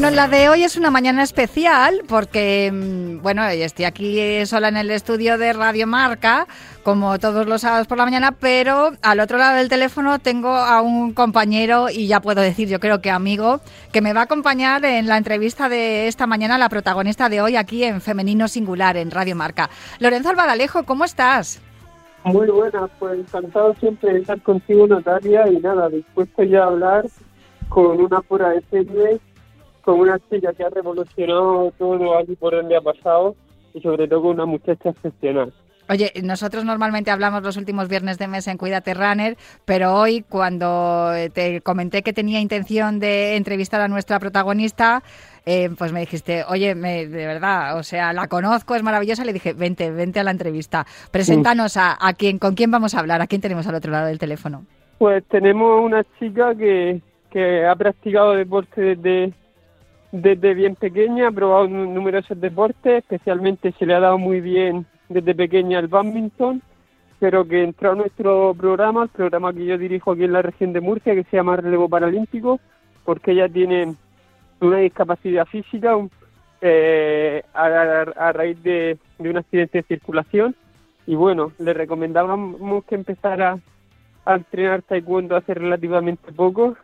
Bueno, la de hoy es una mañana especial porque, mm, bueno, estoy aquí sola en el estudio de Radio Marca, como todos los sábados por la mañana, pero al otro lado del teléfono tengo a un compañero y ya puedo decir, yo creo que amigo, que me va a acompañar en la entrevista de esta mañana, la protagonista de hoy aquí en Femenino Singular, en Radio Marca. Lorenzo Albadalejo, ¿cómo estás? Muy buena, pues encantado siempre de estar contigo, Natalia, y nada, dispuesto ya a hablar con una pura de con una chica que ha revolucionado todo aquí por donde ha pasado y sobre todo con una muchacha excepcional. Oye, nosotros normalmente hablamos los últimos viernes de mes en Cuídate Runner, pero hoy cuando te comenté que tenía intención de entrevistar a nuestra protagonista, eh, pues me dijiste, oye, de verdad, o sea, la conozco, es maravillosa, le dije, vente, vente a la entrevista. Preséntanos a, a quién, con quién vamos a hablar, a quién tenemos al otro lado del teléfono. Pues tenemos una chica que, que ha practicado deporte desde desde bien pequeña, ha probado numerosos deportes, especialmente se le ha dado muy bien desde pequeña el badminton, pero que entró a nuestro programa, el programa que yo dirijo aquí en la región de Murcia, que se llama Relevo Paralímpico, porque ella tiene una discapacidad física eh, a, raíz de, un accidente de circulación. Y bueno, le recomendábamos que empezara a entrenar taekwondo hace relativamente poco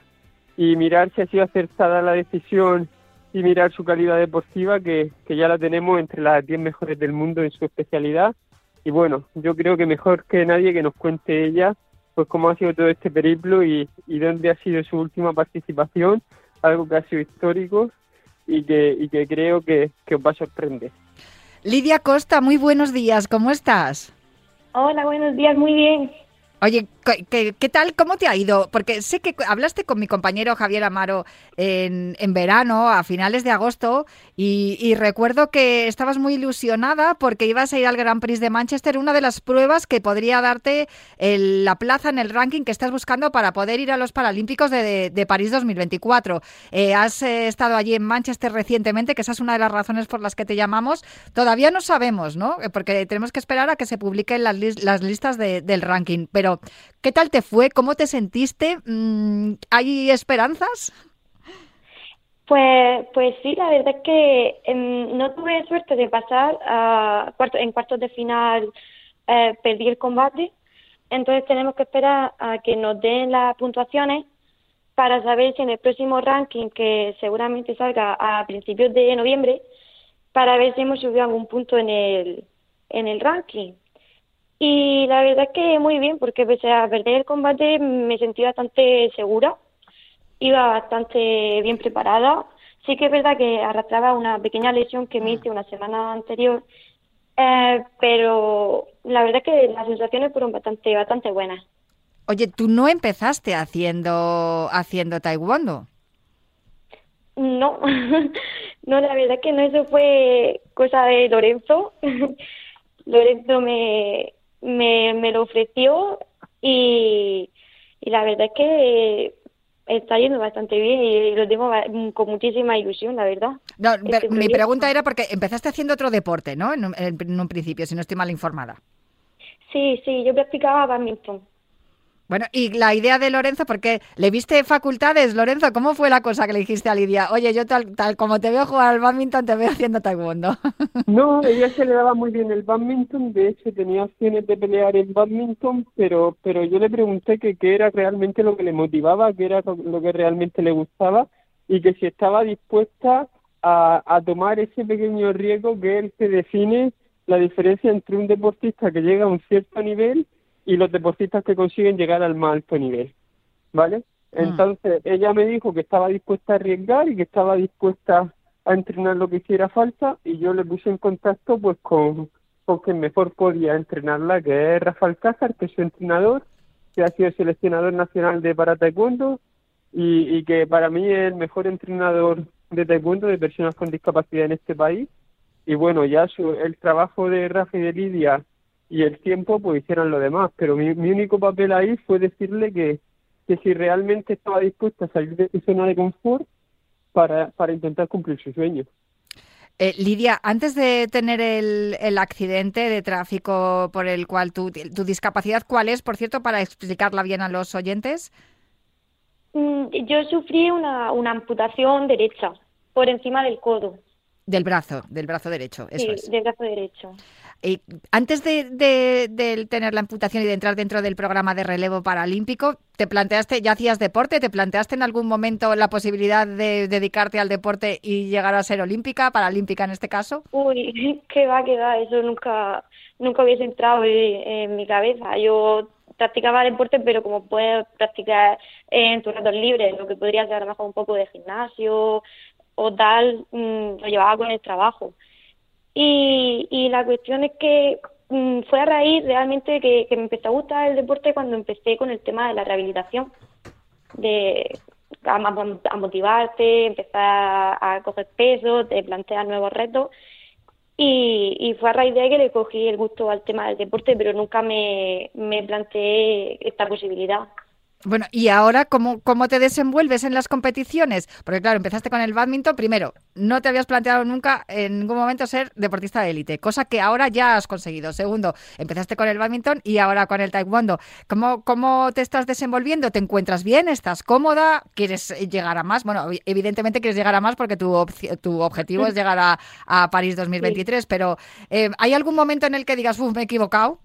y mirar si ha sido acertada la decisión y mirar su calidad deportiva, que, ya la tenemos entre las 10 mejores del mundo en su especialidad. Y bueno, yo creo que mejor que nadie que nos cuente ella, pues cómo ha sido todo este periplo y, y dónde ha sido su última participación, algo que ha sido histórico y que, y que creo que, que os va a sorprender. Lidia Costa, muy buenos días, ¿cómo estás? Hola, buenos días, muy bien. Oye, ¿qué, tal? ¿Cómo te ha ido? Porque sé que hablaste con mi compañero Javier Amaro en, en verano, a finales de agosto, y, recuerdo que estabas muy ilusionada porque ibas a ir al Grand Prix de Manchester, una de las pruebas que podría darte la plaza en el ranking que estás buscando para poder ir a los Paralímpicos de, París 2024. Eh, has eh, estado allí en Manchester recientemente, que esa es una de las razones por las que te llamamos. Todavía no sabemos, ¿no? Eh, porque tenemos que esperar a que se publiquen las listas del ranking. Pero ¿qué tal te fue? ¿Cómo te sentiste? Mm, ¿Hay esperanzas? Pues, pues sí, la verdad es que em, no tuve suerte de pasar a cuarto, en cuartos de final, eh, perdí el combate, entonces tenemos que esperar a que nos den las puntuaciones para saber si en el próximo ranking, que seguramente salga a principios de noviembre, para ver si hemos subido algún punto en el, en el ranking. Y la verdad es que muy bien, porque pese a perder el combate me sentí bastante segura, iba bastante bien preparada. Sí que es verdad que arrastraba una pequeña lesión que me hice una semana anterior, eh, pero la verdad es que las sensaciones fueron bastante, bastante buenas. Oye, ¿tú no empezaste haciendo, haciendo taekwondo? No, no, la verdad es que no, eso fue cosa de Lorenzo. Lorenzo me, me, me lo ofreció y, la verdad es que está yendo bastante bien y lo tengo con muchísima ilusión, la verdad. No, mi pregunta era porque empezaste haciendo otro deporte, ¿no? En un, en un principio, si no estoy mal informada. Sí, sí, yo practicaba badminton. Bueno, y la idea de Lorenzo, porque le viste facultades, Lorenzo, ¿cómo fue la cosa que le dijiste a Lidia? Oye, yo tal, tal como te veo jugar al badminton, te veo haciendo taekwondo. No, ella se le daba muy bien el badminton, de hecho tenía opciones de pelear en badminton, pero, pero yo le pregunté que qué era realmente lo que le motivaba, qué era lo que realmente le gustaba y que si estaba dispuesta a, a tomar ese pequeño riesgo que él se define la diferencia entre un deportista que llega a un cierto nivel y los deportistas que consiguen llegar al más alto nivel, ¿vale? Mm. Entonces ella me dijo que estaba dispuesta a arriesgar y que estaba dispuesta a entrenar lo que hiciera falta y yo le puse en contacto pues con, con quien mejor podía entrenarla, que es Rafael Cázar, que es su entrenador, que ha sido seleccionador nacional de para taekwondo y, y que para mí es el mejor entrenador de taekwondo de personas con discapacidad en este país. Y bueno, ya su, el trabajo de Rafa y de Lidia y el tiempo pues hicieron lo demás. Pero mi, único papel ahí fue decirle que, que si realmente estaba dispuesta a salir de su zona de confort para, para intentar cumplir su sueño. Eh, Lidia, antes de tener el, el, accidente de tráfico por el cual tu, tu discapacidad, ¿cuál es, por cierto, para explicarla bien a los oyentes? Mm, yo sufrí una, una amputación derecha. por encima del codo. Del brazo, del brazo derecho, eso sí, del brazo derecho. Y antes de, tener la amputación y de entrar dentro del programa de relevo paralímpico, ¿te planteaste, ya hacías deporte? ¿Te planteaste en algún momento la posibilidad de dedicarte al deporte y llegar a ser olímpica, paralímpica en este caso? Uy, qué va, qué va, eso nunca, nunca hubiese entrado en, mi cabeza. Yo practicaba deporte, pero como puedes practicar en tus ratos libres, lo que podría ser a lo mejor un poco de gimnasio o tal, mm, lo llevaba con el trabajo. Y, y la cuestión es que mm, fue a raíz realmente que, me empezó a gustar el deporte cuando empecé con el tema de la rehabilitación, de a, a motivarte, empezar a, coger peso, te plantear nuevos retos. Y, y, fue a raíz de ahí que le cogí el gusto al tema del deporte, pero nunca me, me planteé esta posibilidad. Bueno, ¿y ahora cómo, cómo te desenvuelves en las competiciones? Porque claro, empezaste con el badminton, primero, no te habías planteado nunca en ningún momento ser deportista de élite, cosa que ahora ya has conseguido. Segundo, empezaste con el badminton y ahora con el taekwondo. ¿Cómo, cómo te estás desenvolviendo? ¿Te encuentras bien? ¿Estás cómoda? ¿Quieres llegar a más? Bueno, evidentemente quieres llegar a más porque tu, tu objetivo es llegar a, a París 2023, pero eh, ¿hay algún momento en el que digas, uff, me he equivocado?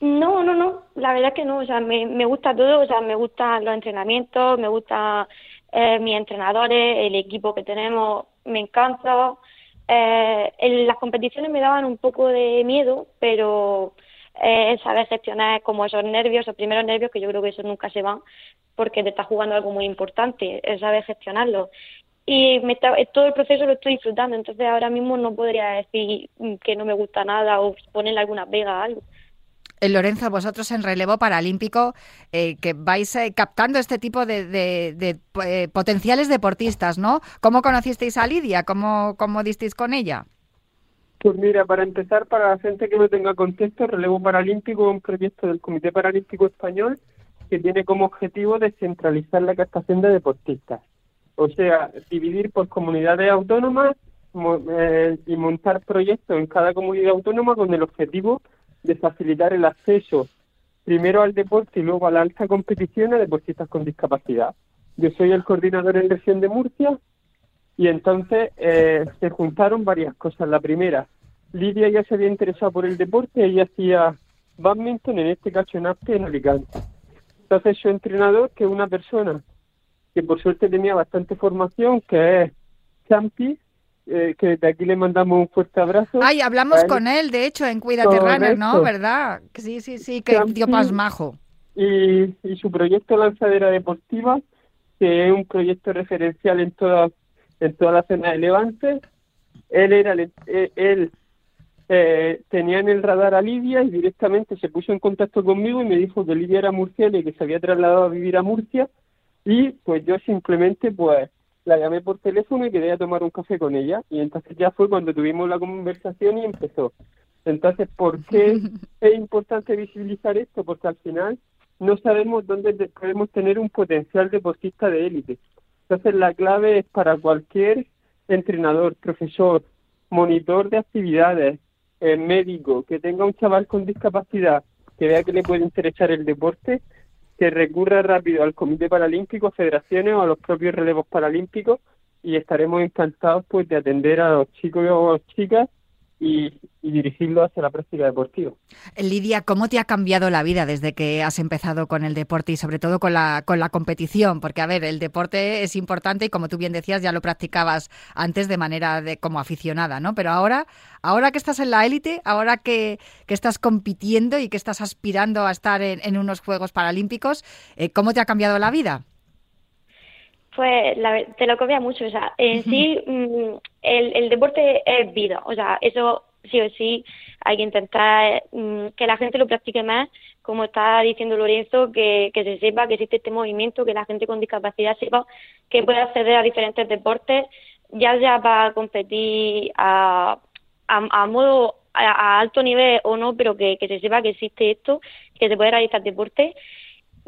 No, no, no, la verdad que no, o sea, me, me gusta todo, o sea, me gustan los entrenamientos, me gustan eh, mis entrenadores, el equipo que tenemos, me encanta. Eh, en las competiciones me daban un poco de miedo, pero eh, saber gestionar como esos nervios, esos primeros nervios, que yo creo que eso nunca se van, porque te estás jugando algo muy importante, es saber gestionarlo. Y me todo el proceso lo estoy disfrutando, entonces ahora mismo no podría decir que no me gusta nada o ponerle alguna pega a algo. Lorenzo, vosotros en relevo paralímpico, eh, que vais eh, captando este tipo de, eh, potenciales deportistas, ¿no? ¿Cómo conocisteis a Lidia? ¿Cómo, ¿Cómo disteis con ella? Pues mira, para empezar, para la gente que no tenga contexto, Relevo Paralímpico es un proyecto del Comité Paralímpico Español que tiene como objetivo descentralizar la captación de deportistas. O sea, dividir por comunidades autónomas y montar proyectos en cada comunidad autónoma con el objetivo de facilitar el acceso primero al deporte y luego a la alta competición a deportistas con discapacidad. Yo soy el coordinador en región de Murcia y entonces eh, se juntaron varias cosas. La primera, Lidia ya se había interesado por el deporte, ella hacía badminton, en este caso en Arte, en Alicante. Entonces su entrenador, que es una persona que por suerte tenía bastante formación, que es Champi, eh, que de aquí le mandamos un fuerte abrazo. Ay, hablamos con él, de hecho, en Cuídate Runner, ¿no? ¿Verdad? Sí, sí, sí, que dio pasmajo. Y, y su proyecto Lanzadera Deportiva, que es un proyecto referencial en toda, en toda la zona de Levante. Él era eh, él eh, tenía en el radar a Lidia y directamente se puso en contacto conmigo y me dijo que Lidia era murciana y que se había trasladado a vivir a Murcia y pues yo simplemente pues la llamé por teléfono y quería tomar un café con ella y entonces ya fue cuando tuvimos la conversación y empezó. Entonces, ¿por qué es importante visibilizar esto? Porque al final no sabemos dónde podemos tener un potencial deportista de élite. Entonces, la clave es para cualquier entrenador, profesor, monitor de actividades, eh, médico, que tenga un chaval con discapacidad, que vea que le puede interesar el deporte, que recurra rápido al Comité Paralímpico, federaciones o a los propios relevos paralímpicos y estaremos encantados pues de atender a los chicos y chicas y, dirigirlo hacia la práctica deportiva. Lidia, ¿cómo te ha cambiado la vida desde que has empezado con el deporte y sobre todo con la, con la competición? Porque, a ver, el deporte es importante y como tú bien decías, ya lo practicabas antes de manera de como aficionada, ¿no? Pero ahora, ahora que estás en la élite, ahora que, estás compitiendo y que estás aspirando a estar en, unos Juegos Paralímpicos, eh, ¿cómo te ha cambiado la vida? Pues te lo cambia mucho, o sea, en sí mm, el, el deporte es vida, o sea, eso sí o sí hay que intentar mm, que la gente lo practique más, como está diciendo Lorenzo, que, que se sepa que existe este movimiento, que la gente con discapacidad sepa que puede acceder a diferentes deportes, ya sea para competir a, a, modo a, alto nivel o no, pero que, que se sepa que existe esto, que se puede realizar deporte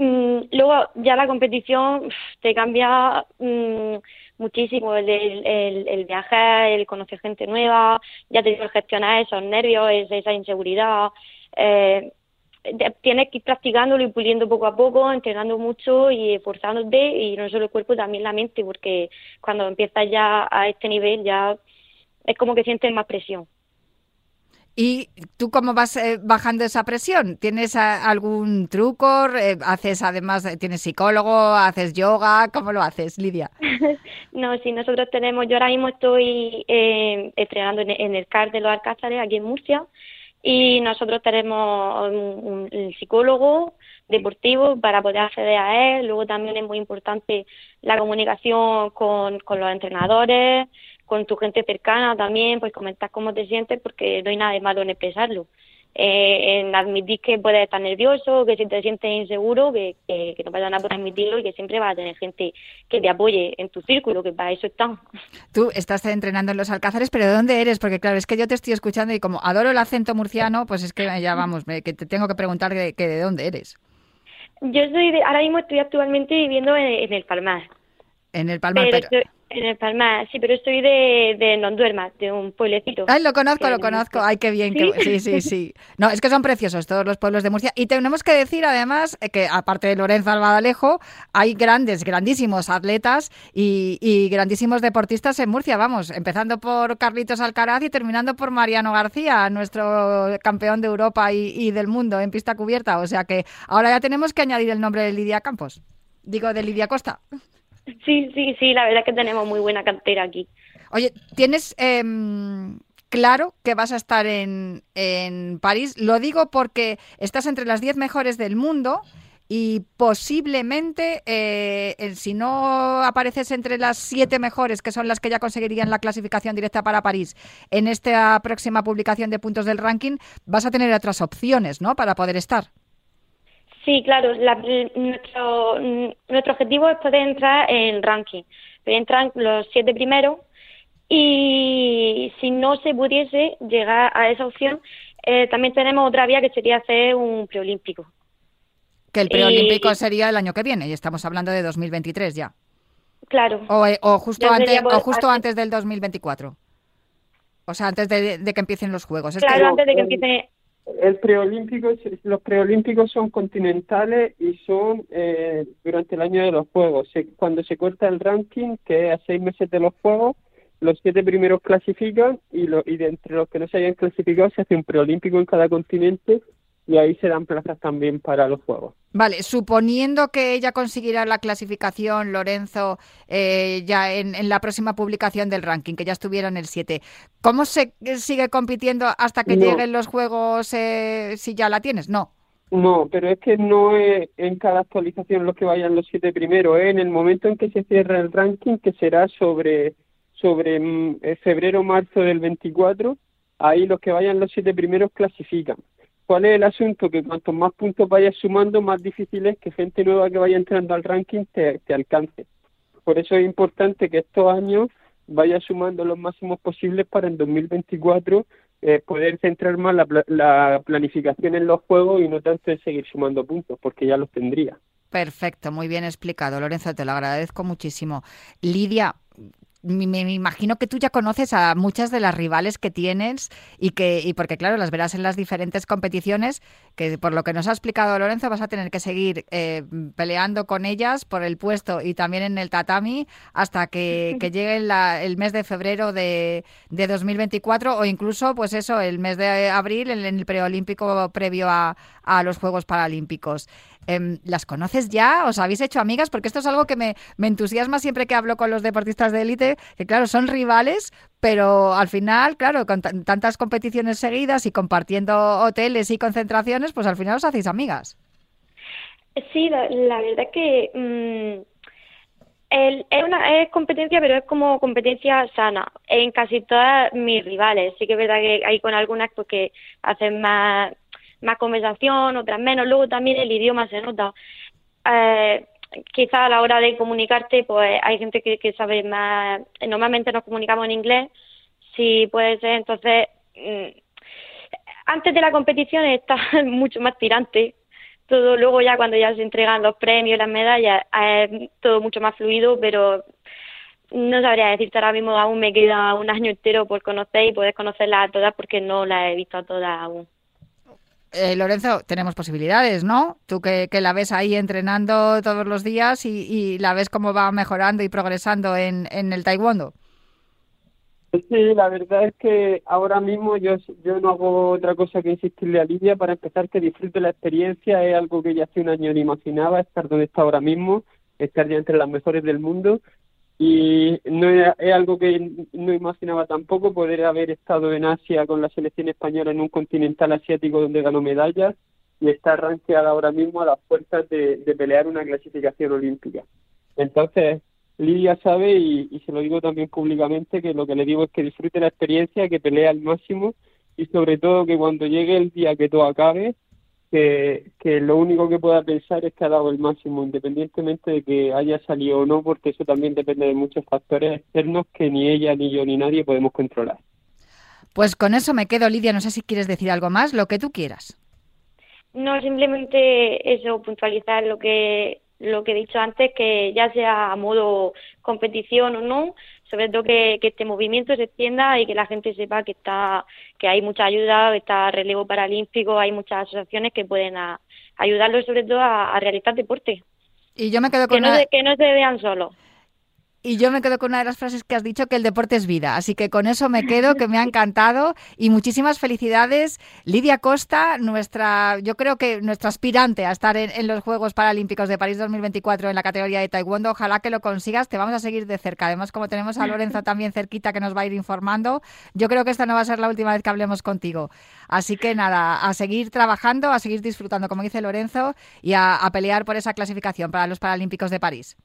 Mm, luego ya la competición te cambia mm, muchísimo el, el, el, viajar, el conocer gente nueva, ya te que gestionar esos nervios, esa inseguridad. Eh, tienes que ir practicándolo y puliendo poco a poco, entrenando mucho y esforzándote y no solo el cuerpo, también la mente, porque cuando empiezas ya a este nivel ya es como que sientes más presión. ¿Y tú cómo vas eh, bajando esa presión? ¿Tienes algún truco? Eh, ¿Haces además, eh, tienes psicólogo? ¿Haces yoga? ¿Cómo lo haces, Lidia? no, sí, nosotros tenemos, yo ahora mismo estoy entrenando en, el CAR de los Alcázares, aquí en Murcia, y nosotros tenemos un, psicólogo deportivo para poder acceder a él. Luego también es muy importante la comunicación con, con los entrenadores, con tu gente cercana también, pues comentar cómo te sientes porque no hay nada de malo en expresarlo. Eh, en admitir que puedes estar nervioso, que si te sientes inseguro, que, que, no pasa nada por admitirlo y que siempre vas a tener gente que te apoye en tu círculo, que para eso están. Tú estás entrenando en los Alcázares, pero ¿de dónde eres? Porque claro, es que yo te estoy escuchando y como adoro el acento murciano, pues es que ya vamos, que te tengo que preguntar que, de dónde eres. Yo soy de, ahora mismo estoy actualmente viviendo en, el Palmar. En el Palmar, pero... En el Palmar, sí, pero estoy de, de Nonduerma, de un pueblecito. Ay, lo conozco, lo conozco. Ay, qué bien. ¿Sí? ¿Sí? sí, No, es que son preciosos todos los pueblos de Murcia. Y tenemos que decir, además, eh, que aparte de Lorenzo Albadalejo, hay grandes, grandísimos atletas y, grandísimos deportistas en Murcia. Vamos, empezando por Carlitos Alcaraz y terminando por Mariano García, nuestro campeón de Europa y, y del mundo en pista cubierta. O sea que ahora ya tenemos que añadir el nombre de Lidia Campos. Digo, de Lidia Costa. Sí, sí, sí, la verdad es que tenemos muy buena cantera aquí. Oye, ¿tienes em, claro que vas a estar en, en París? Lo digo porque estás entre las 10 mejores del mundo y posiblemente, eh, si no apareces entre las siete mejores, que son las que ya conseguirían la clasificación directa para París, en esta próxima publicación de puntos del ranking, vas a tener otras opciones, ¿no? Para poder estar. Sí, claro, nuestro, nuestro objetivo es poder entrar en ranking. Entran los siete primeros y si no se pudiese llegar a esa opción, eh, también tenemos otra vía que sería hacer un preolímpico. Que el preolímpico sería el año que viene y estamos hablando de 2023 ya. Claro. O, eh, justo, antes, o justo antes del 2024. O sea, antes de, que empiecen los Juegos. claro, antes de que empiece el preolímpico, los preolímpicos son continentales y son eh, durante el año de los Juegos. cuando se corta el ranking, que es a seis meses de los Juegos, los siete primeros clasifican y, lo, y de entre los que no se hayan clasificado se hace un preolímpico en cada continente y ahí se dan plazas también para los Juegos. Vale, suponiendo que ella conseguirá la clasificación, Lorenzo, eh, ya en, la próxima publicación del ranking, que ya estuviera en el 7, ¿cómo se sigue compitiendo hasta que lleguen los Juegos eh, si ya la tienes? No. No, pero es que no es en cada actualización los que vayan los siete primeros, es en el momento en que se cierra el ranking, que será sobre, sobre mm, eh, febrero marzo del 24, ahí los que vayan los siete primeros clasifican. ¿Cuál es el asunto? Que cuanto más puntos vayas sumando, más difícil es que gente nueva que vaya entrando al ranking te, alcance. Por eso es importante que estos años vayas sumando los máximos posibles para en 2024 eh, poder centrar más la, la planificación en los juegos y no tanto en seguir sumando puntos, porque ya los tendría. Perfecto, muy bien explicado, Lorenzo, te lo agradezco muchísimo. Lidia, me, imagino que tú ya conoces a muchas de las rivales que tienes y que y porque claro las verás en las diferentes competiciones que por lo que nos ha explicado Lorenzo vas a tener que seguir eh, peleando con ellas por el puesto y también en el tatami hasta que, llegue el mes de febrero de, de, 2024 o incluso pues eso el mes de abril en, el preolímpico previo a, a los Juegos Paralímpicos. Em, ¿Las conoces ya? ¿Os habéis hecho amigas? Porque esto es algo que me, entusiasma siempre que hablo con los deportistas de élite, que claro, son rivales, pero al final, claro, con tantas competiciones seguidas y compartiendo hoteles y concentraciones, pues al final os hacéis amigas. Sí, la, verdad que mm, es una es competencia, pero es como competencia sana en casi todas mis rivales. Sí que es verdad que hay con algunas pues, que hacen más más conversación, otras menos. Luego también el idioma se nota. Eh, quizá a la hora de comunicarte, pues hay gente que, que sabe más. Normalmente nos comunicamos en inglés, si puede ser. Entonces, mm, antes de la competición está mucho más tirante. Todo luego ya cuando ya se entregan los premios, las medallas, es todo mucho más fluido, pero no sabría decirte ahora mismo, aún me queda un año entero por conocer y poder conocerlas a todas porque no las he visto a todas aún. Eh, Lorenzo, tenemos posibilidades, ¿no? Tú que, la ves ahí entrenando todos los días y, la ves cómo va mejorando y progresando en, el taekwondo. Sí, la verdad es que ahora mismo yo, yo no hago otra cosa que insistirle a Lidia para empezar que disfrute la experiencia. Es algo que ya hace un año ni imaginaba, estar donde está ahora mismo, estar ya entre las mejores del mundo. Y no es, algo que no imaginaba tampoco poder haber estado en Asia con la selección española en un continental asiático donde ganó medallas y estar rankeada ahora mismo a las puertas de pelear una clasificación olímpica. Entonces, Lidia sabe, y, se lo digo también públicamente, que lo que le digo es que disfrute la experiencia, que pelee al máximo y sobre todo que cuando llegue el día que todo acabe, que, que lo único que pueda pensar es que ha dado el máximo, independientemente de que haya salido o no, porque eso también depende de muchos factores externos que ni ella, ni yo, ni nadie podemos controlar. Pues con eso me quedo, Lidia. No sé si quieres decir algo más, lo que tú quieras. No, simplemente eso, puntualizar lo que lo que he dicho antes, que ya sea a modo competición o no, sobre todo que, este movimiento se extienda y que la gente sepa que está que hay mucha ayuda, que está relevo paralímpico, hay muchas asociaciones que pueden ayudarlos sobre todo a, realizar deporte. Y yo me quedo con que, no, que no se vean solos. Y yo me quedo con una de las frases que has dicho, que el deporte es vida. Así que con eso me quedo, que me ha encantado. Y muchísimas felicidades, Lidia Costa, nuestra, yo creo que nuestra aspirante a estar en, los Juegos Paralímpicos de París 2024 en la categoría de Taekwondo. Ojalá que lo consigas, te vamos a seguir de cerca. Además, como tenemos a Lorenzo también cerquita que nos va a ir informando, yo creo que esta no va a ser la última vez que hablemos contigo. Así que nada, a seguir trabajando, a seguir disfrutando, como dice Lorenzo, y a pelear por esa clasificación para los Paralímpicos de París.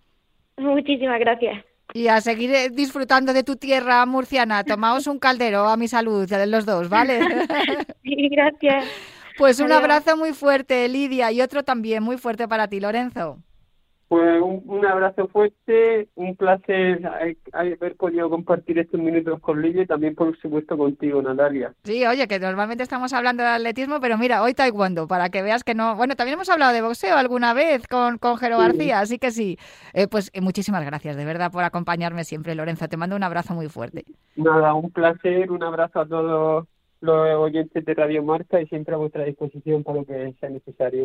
Muchísimas gracias. Y a seguir eh, disfrutando de tu tierra murciana. Tomaos un caldero a mi salud, de los dos, ¿vale? Sí, gracias. Pues un abrazo muy fuerte, Lidia, y otro también muy fuerte para ti, Lorenzo. Pues un, abrazo fuerte, un placer haber podido compartir estos minutos con Lidia y también, por supuesto, contigo, Natalia. Sí, oye, que normalmente estamos hablando de atletismo, pero mira, hoy taekwondo, para que veas que no... Bueno, también hemos hablado de boxeo alguna vez con, con Jero García, así que sí. Eh, pues eh, muchísimas gracias, de verdad, por acompañarme siempre, Lorenzo. Te mando un abrazo muy fuerte. Nada, un placer, un abrazo a todos los oyentes de Radio Marca y siempre a vuestra disposición para lo que sea necesario.